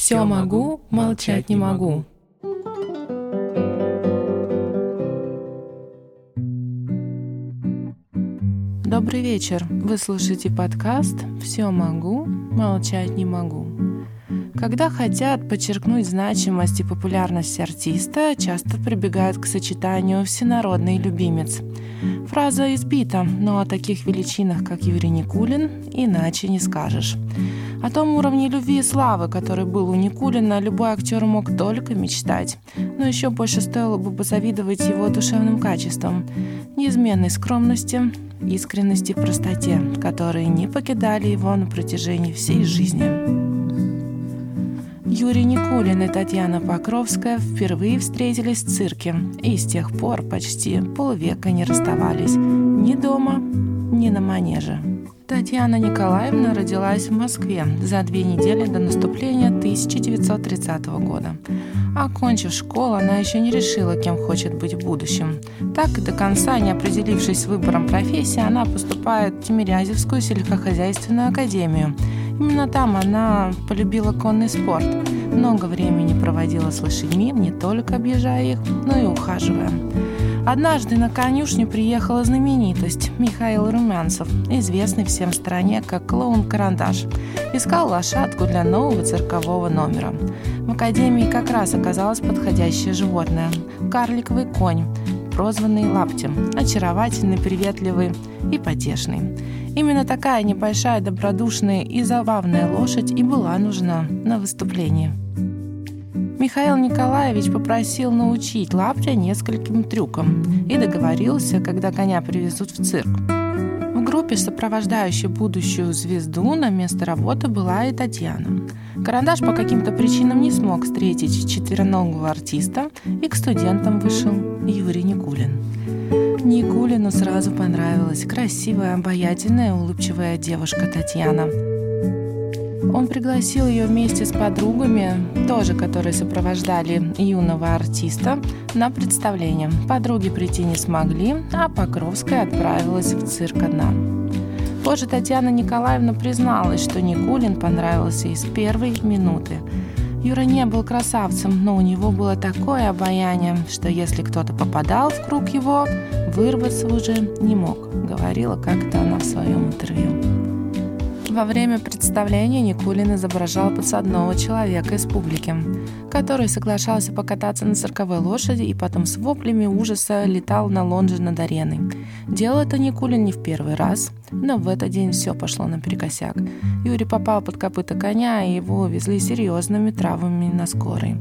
Все могу, молчать не могу. Добрый вечер. Вы слушаете подкаст «Все могу, молчать не могу». Когда хотят подчеркнуть значимость и популярность артиста, часто прибегают к сочетанию «всенародный любимец». Фраза избита, но о таких величинах, как Юрий Никулин, иначе не скажешь. О том уровне любви и славы, который был у Никулина, любой актер мог только мечтать. Но еще больше стоило бы позавидовать его душевным качествам, неизменной скромности, искренности и простоте, которые не покидали его на протяжении всей жизни. Юрий Никулин и Татьяна Покровская впервые встретились в цирке и с тех пор почти полвека не расставались ни дома, ни на манеже. Татьяна Николаевна родилась в Москве за две недели до наступления 1930 года. Окончив школу, она еще не решила, кем хочет быть в будущем. Так и до конца, не определившись с выбором профессии, она поступает в Тимирязевскую сельскохозяйственную академию – Именно там она полюбила конный спорт. Много времени проводила с лошадьми, не только объезжая их, но и ухаживая. Однажды на конюшню приехала знаменитость Михаил Румянцев, известный всем стране как клоун-карандаш. Искал лошадку для нового циркового номера. В академии как раз оказалось подходящее животное – карликовый конь, прозванный Лаптем, очаровательный, приветливый и потешный. Именно такая небольшая, добродушная и забавная лошадь и была нужна на выступлении. Михаил Николаевич попросил научить Лаптя нескольким трюкам и договорился, когда коня привезут в цирк. В группе, сопровождающей будущую звезду, на место работы была и Татьяна. Карандаш по каким-то причинам не смог встретить четвероногого артиста, и к студентам вышел Юрий Никулин. Никулину сразу понравилась красивая, обаятельная, улыбчивая девушка Татьяна. Он пригласил ее вместе с подругами, тоже которые сопровождали юного артиста, на представление. Подруги прийти не смогли, а Покровская отправилась в цирк одна. Позже Татьяна Николаевна призналась, что Никулин понравился из первой минуты. Юра не был красавцем, но у него было такое обаяние, что если кто-то попадал в круг его, вырваться уже не мог, говорила как-то она в своем интервью. Во время представления Никулин изображал подсадного человека из публики, который соглашался покататься на цирковой лошади и потом с воплями ужаса летал на лонже над ареной. Делал это Никулин не в первый раз, но в этот день все пошло наперекосяк. Юрий попал под копыта коня, и его увезли серьезными травмами на скорой.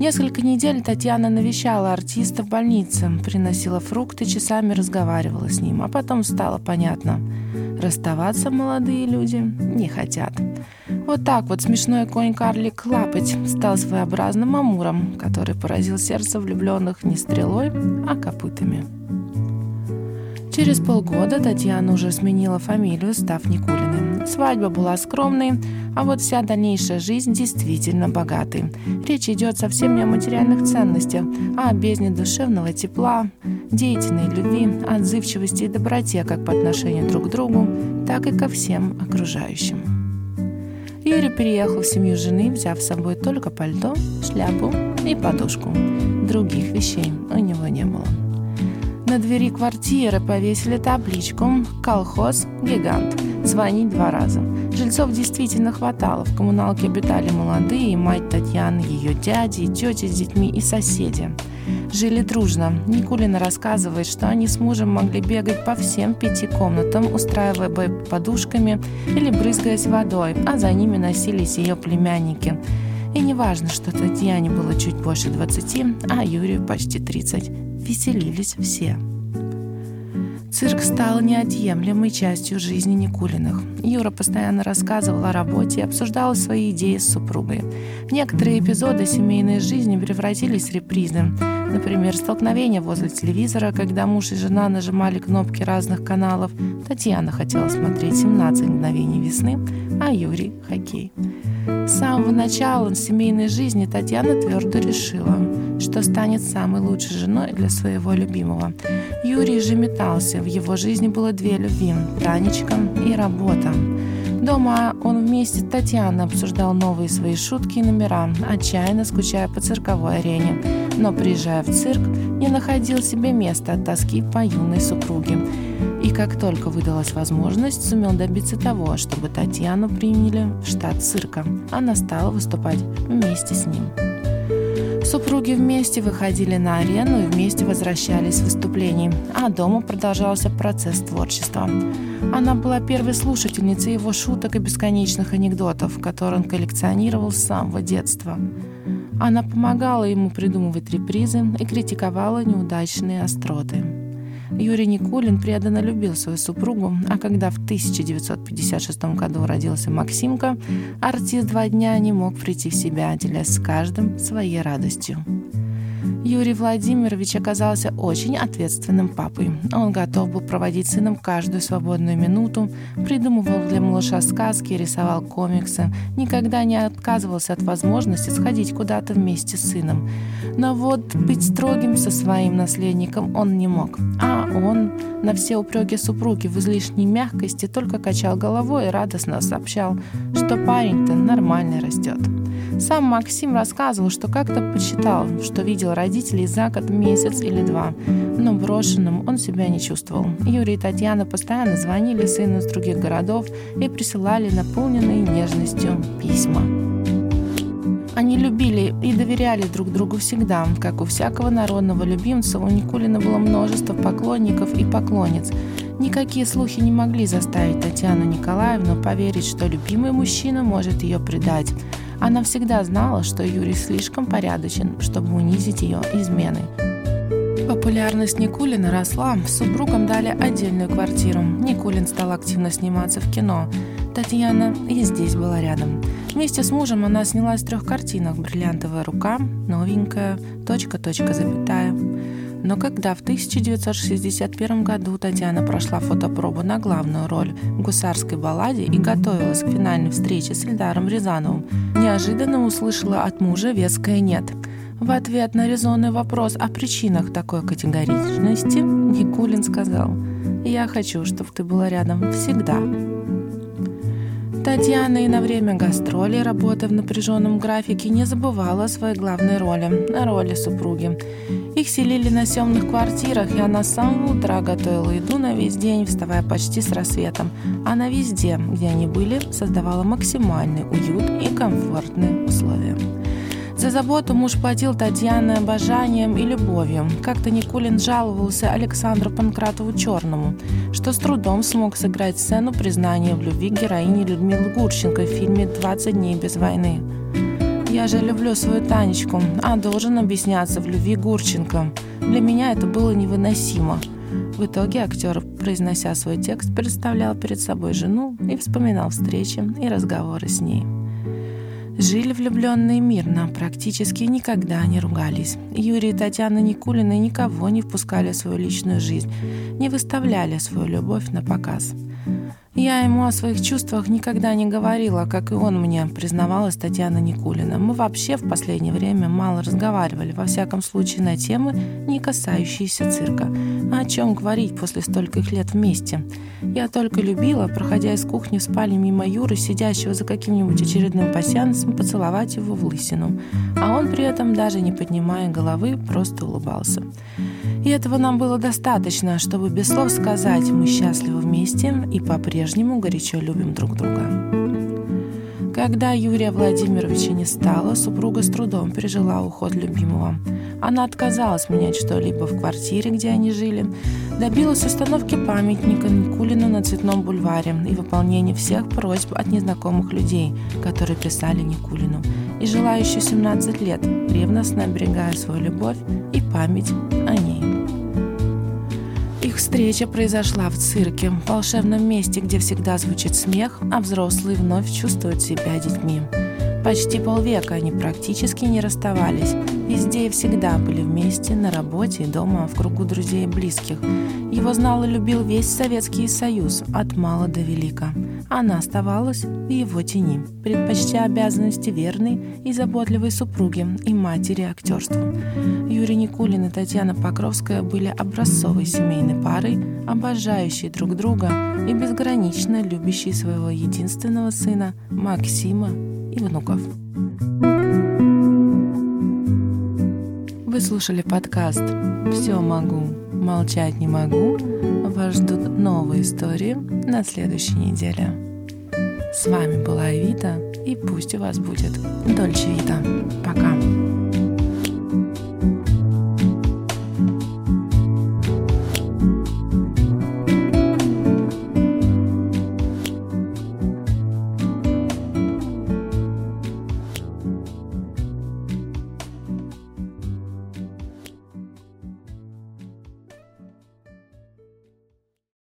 Несколько недель Татьяна навещала артиста в больнице, приносила фрукты, часами разговаривала с ним, а потом стало понятно. Расставаться молодые люди не хотят. Вот так вот смешной конь-карлик Лапоть стал своеобразным амуром, который поразил сердце влюбленных не стрелой, а копытами. Через полгода Татьяна уже сменила фамилию, став Никулиной. Свадьба была скромной, а вот вся дальнейшая жизнь действительно богатой. Речь идет совсем не о материальных ценностях, а о бездне душевного тепла, деятельной любви, отзывчивости и доброте как по отношению друг к другу, так и ко всем окружающим. Юрий переехал в семью жены, взяв с собой только пальто, шляпу и подушку. Других вещей у него не было. На двери квартиры повесили табличку «Колхоз Гигант». Звонить два раза. Жильцов действительно хватало. В коммуналке обитали молодые, мать Татьяны, ее дяди, тети с детьми и соседи. Жили дружно. Никулина рассказывает, что они с мужем могли бегать по всем пяти комнатам, устраивая бой подушками или брызгаясь водой, а за ними носились ее племянники. И не важно, что Татьяне было чуть больше 20, а Юрию почти 30 веселились все. Цирк стал неотъемлемой частью жизни Никулиных. Юра постоянно рассказывал о работе и обсуждал свои идеи с супругой. Некоторые эпизоды семейной жизни превратились в репризы. Например, столкновение возле телевизора, когда муж и жена нажимали кнопки разных каналов. Татьяна хотела смотреть «17 мгновений весны», а Юрий — хоккей. С самого начала семейной жизни Татьяна твердо решила, что станет самой лучшей женой для своего любимого. Юрий же метался, в его жизни было две любви – Танечка и работа. Дома он вместе с Татьяной обсуждал новые свои шутки и номера, отчаянно скучая по цирковой арене. Но, приезжая в цирк, не находил себе места от тоски по юной супруге. И как только выдалась возможность, сумел добиться того, чтобы Татьяну приняли в штат цирка. Она стала выступать вместе с ним. Супруги вместе выходили на арену и вместе возвращались с выступлений, а дома продолжался процесс творчества. Она была первой слушательницей его шуток и бесконечных анекдотов, которые он коллекционировал с самого детства. Она помогала ему придумывать репризы и критиковала неудачные остроты. Юрий Никулин преданно любил свою супругу, а когда в 1956 году родился Максимка, артист два дня не мог прийти в себя, делясь с каждым своей радостью. Юрий Владимирович оказался очень ответственным папой. Он готов был проводить сыном каждую свободную минуту, придумывал для малыша сказки, рисовал комиксы, никогда не отказывался от возможности сходить куда-то вместе с сыном. Но вот быть строгим со своим наследником он не мог. А он на все упреки супруги в излишней мягкости только качал головой и радостно сообщал, что парень-то нормально растет. Сам Максим рассказывал, что как-то почитал, что видел родителей за год месяц или два, но брошенным он себя не чувствовал. Юрий и Татьяна постоянно звонили сыну из других городов и присылали наполненные нежностью письма. Они любили и доверяли друг другу всегда. Как у всякого народного любимца, у Никулина было множество поклонников и поклонниц. Никакие слухи не могли заставить Татьяну Николаевну поверить, что любимый мужчина может ее предать. Она всегда знала, что Юрий слишком порядочен, чтобы унизить ее изменой. Популярность Никулина росла, супругам дали отдельную квартиру. Никулин стал активно сниматься в кино. Татьяна и здесь была рядом. Вместе с мужем она снялась в трех картинах «Бриллиантовая рука», «Новенькая», «Точка, точка, запятая». Но когда в 1961 году Татьяна прошла фотопробу на главную роль в гусарской балладе и готовилась к финальной встрече с Эльдаром Рязановым, неожиданно услышала от мужа веское «нет». В ответ на резонный вопрос о причинах такой категоричности Никулин сказал «Я хочу, чтобы ты была рядом всегда». Татьяна и на время гастролей, работая в напряженном графике, не забывала о своей главной роли – роли супруги. Их селили на съемных квартирах, и она с самого утра готовила еду на весь день, вставая почти с рассветом. Она везде, где они были, создавала максимальный уют и комфортные условия. За заботу муж платил Татьяне обожанием и любовью. Как-то Никулин жаловался Александру Панкратову Черному, что с трудом смог сыграть сцену признания в любви героини Людмилы Гурченко в фильме «20 дней без войны». Я же люблю свою Танечку, а должен объясняться в любви Гурченко. Для меня это было невыносимо. В итоге актер, произнося свой текст, представлял перед собой жену и вспоминал встречи и разговоры с ней. Жили влюбленные мирно, практически никогда не ругались. Юрий и Татьяна Никулины никого не впускали в свою личную жизнь, не выставляли свою любовь на показ. Я ему о своих чувствах никогда не говорила, как и он мне, признавалась Татьяна Никулина. Мы вообще в последнее время мало разговаривали, во всяком случае на темы, не касающиеся цирка. А о чем говорить после стольких лет вместе? Я только любила, проходя из кухни в спальню мимо Юры, сидящего за каким-нибудь очередным пасьянцем, поцеловать его в лысину. А он при этом, даже не поднимая головы, просто улыбался. И этого нам было достаточно, чтобы без слов сказать «мы счастливы вместе и по-прежнему горячо любим друг друга». Когда Юрия Владимировича не стало, супруга с трудом пережила уход любимого. Она отказалась менять что-либо в квартире, где они жили, добилась установки памятника Никулину на Цветном бульваре и выполнения всех просьб от незнакомых людей, которые писали Никулину, и жила еще 17 лет, ревностно оберегая свою любовь и память о ней. Встреча произошла в цирке, в волшебном месте, где всегда звучит смех, а взрослые вновь чувствуют себя детьми. Почти полвека они практически не расставались. Везде и всегда были вместе, на работе и дома, в кругу друзей и близких. Его знал и любил весь Советский Союз, от мала до велика. она оставалась в его тени, предпочтя обязанности верной и заботливой супруги и матери актерству. Юрий Никулин и Татьяна Покровская были образцовой семейной парой, обожающей друг друга и безгранично любящей своего единственного сына Максима и внуков. Слушали подкаст «Все могу, молчать не могу». Вас ждут новые истории на следующей неделе. С вами была Эвита, и пусть у вас будет Дольче Вита. Пока.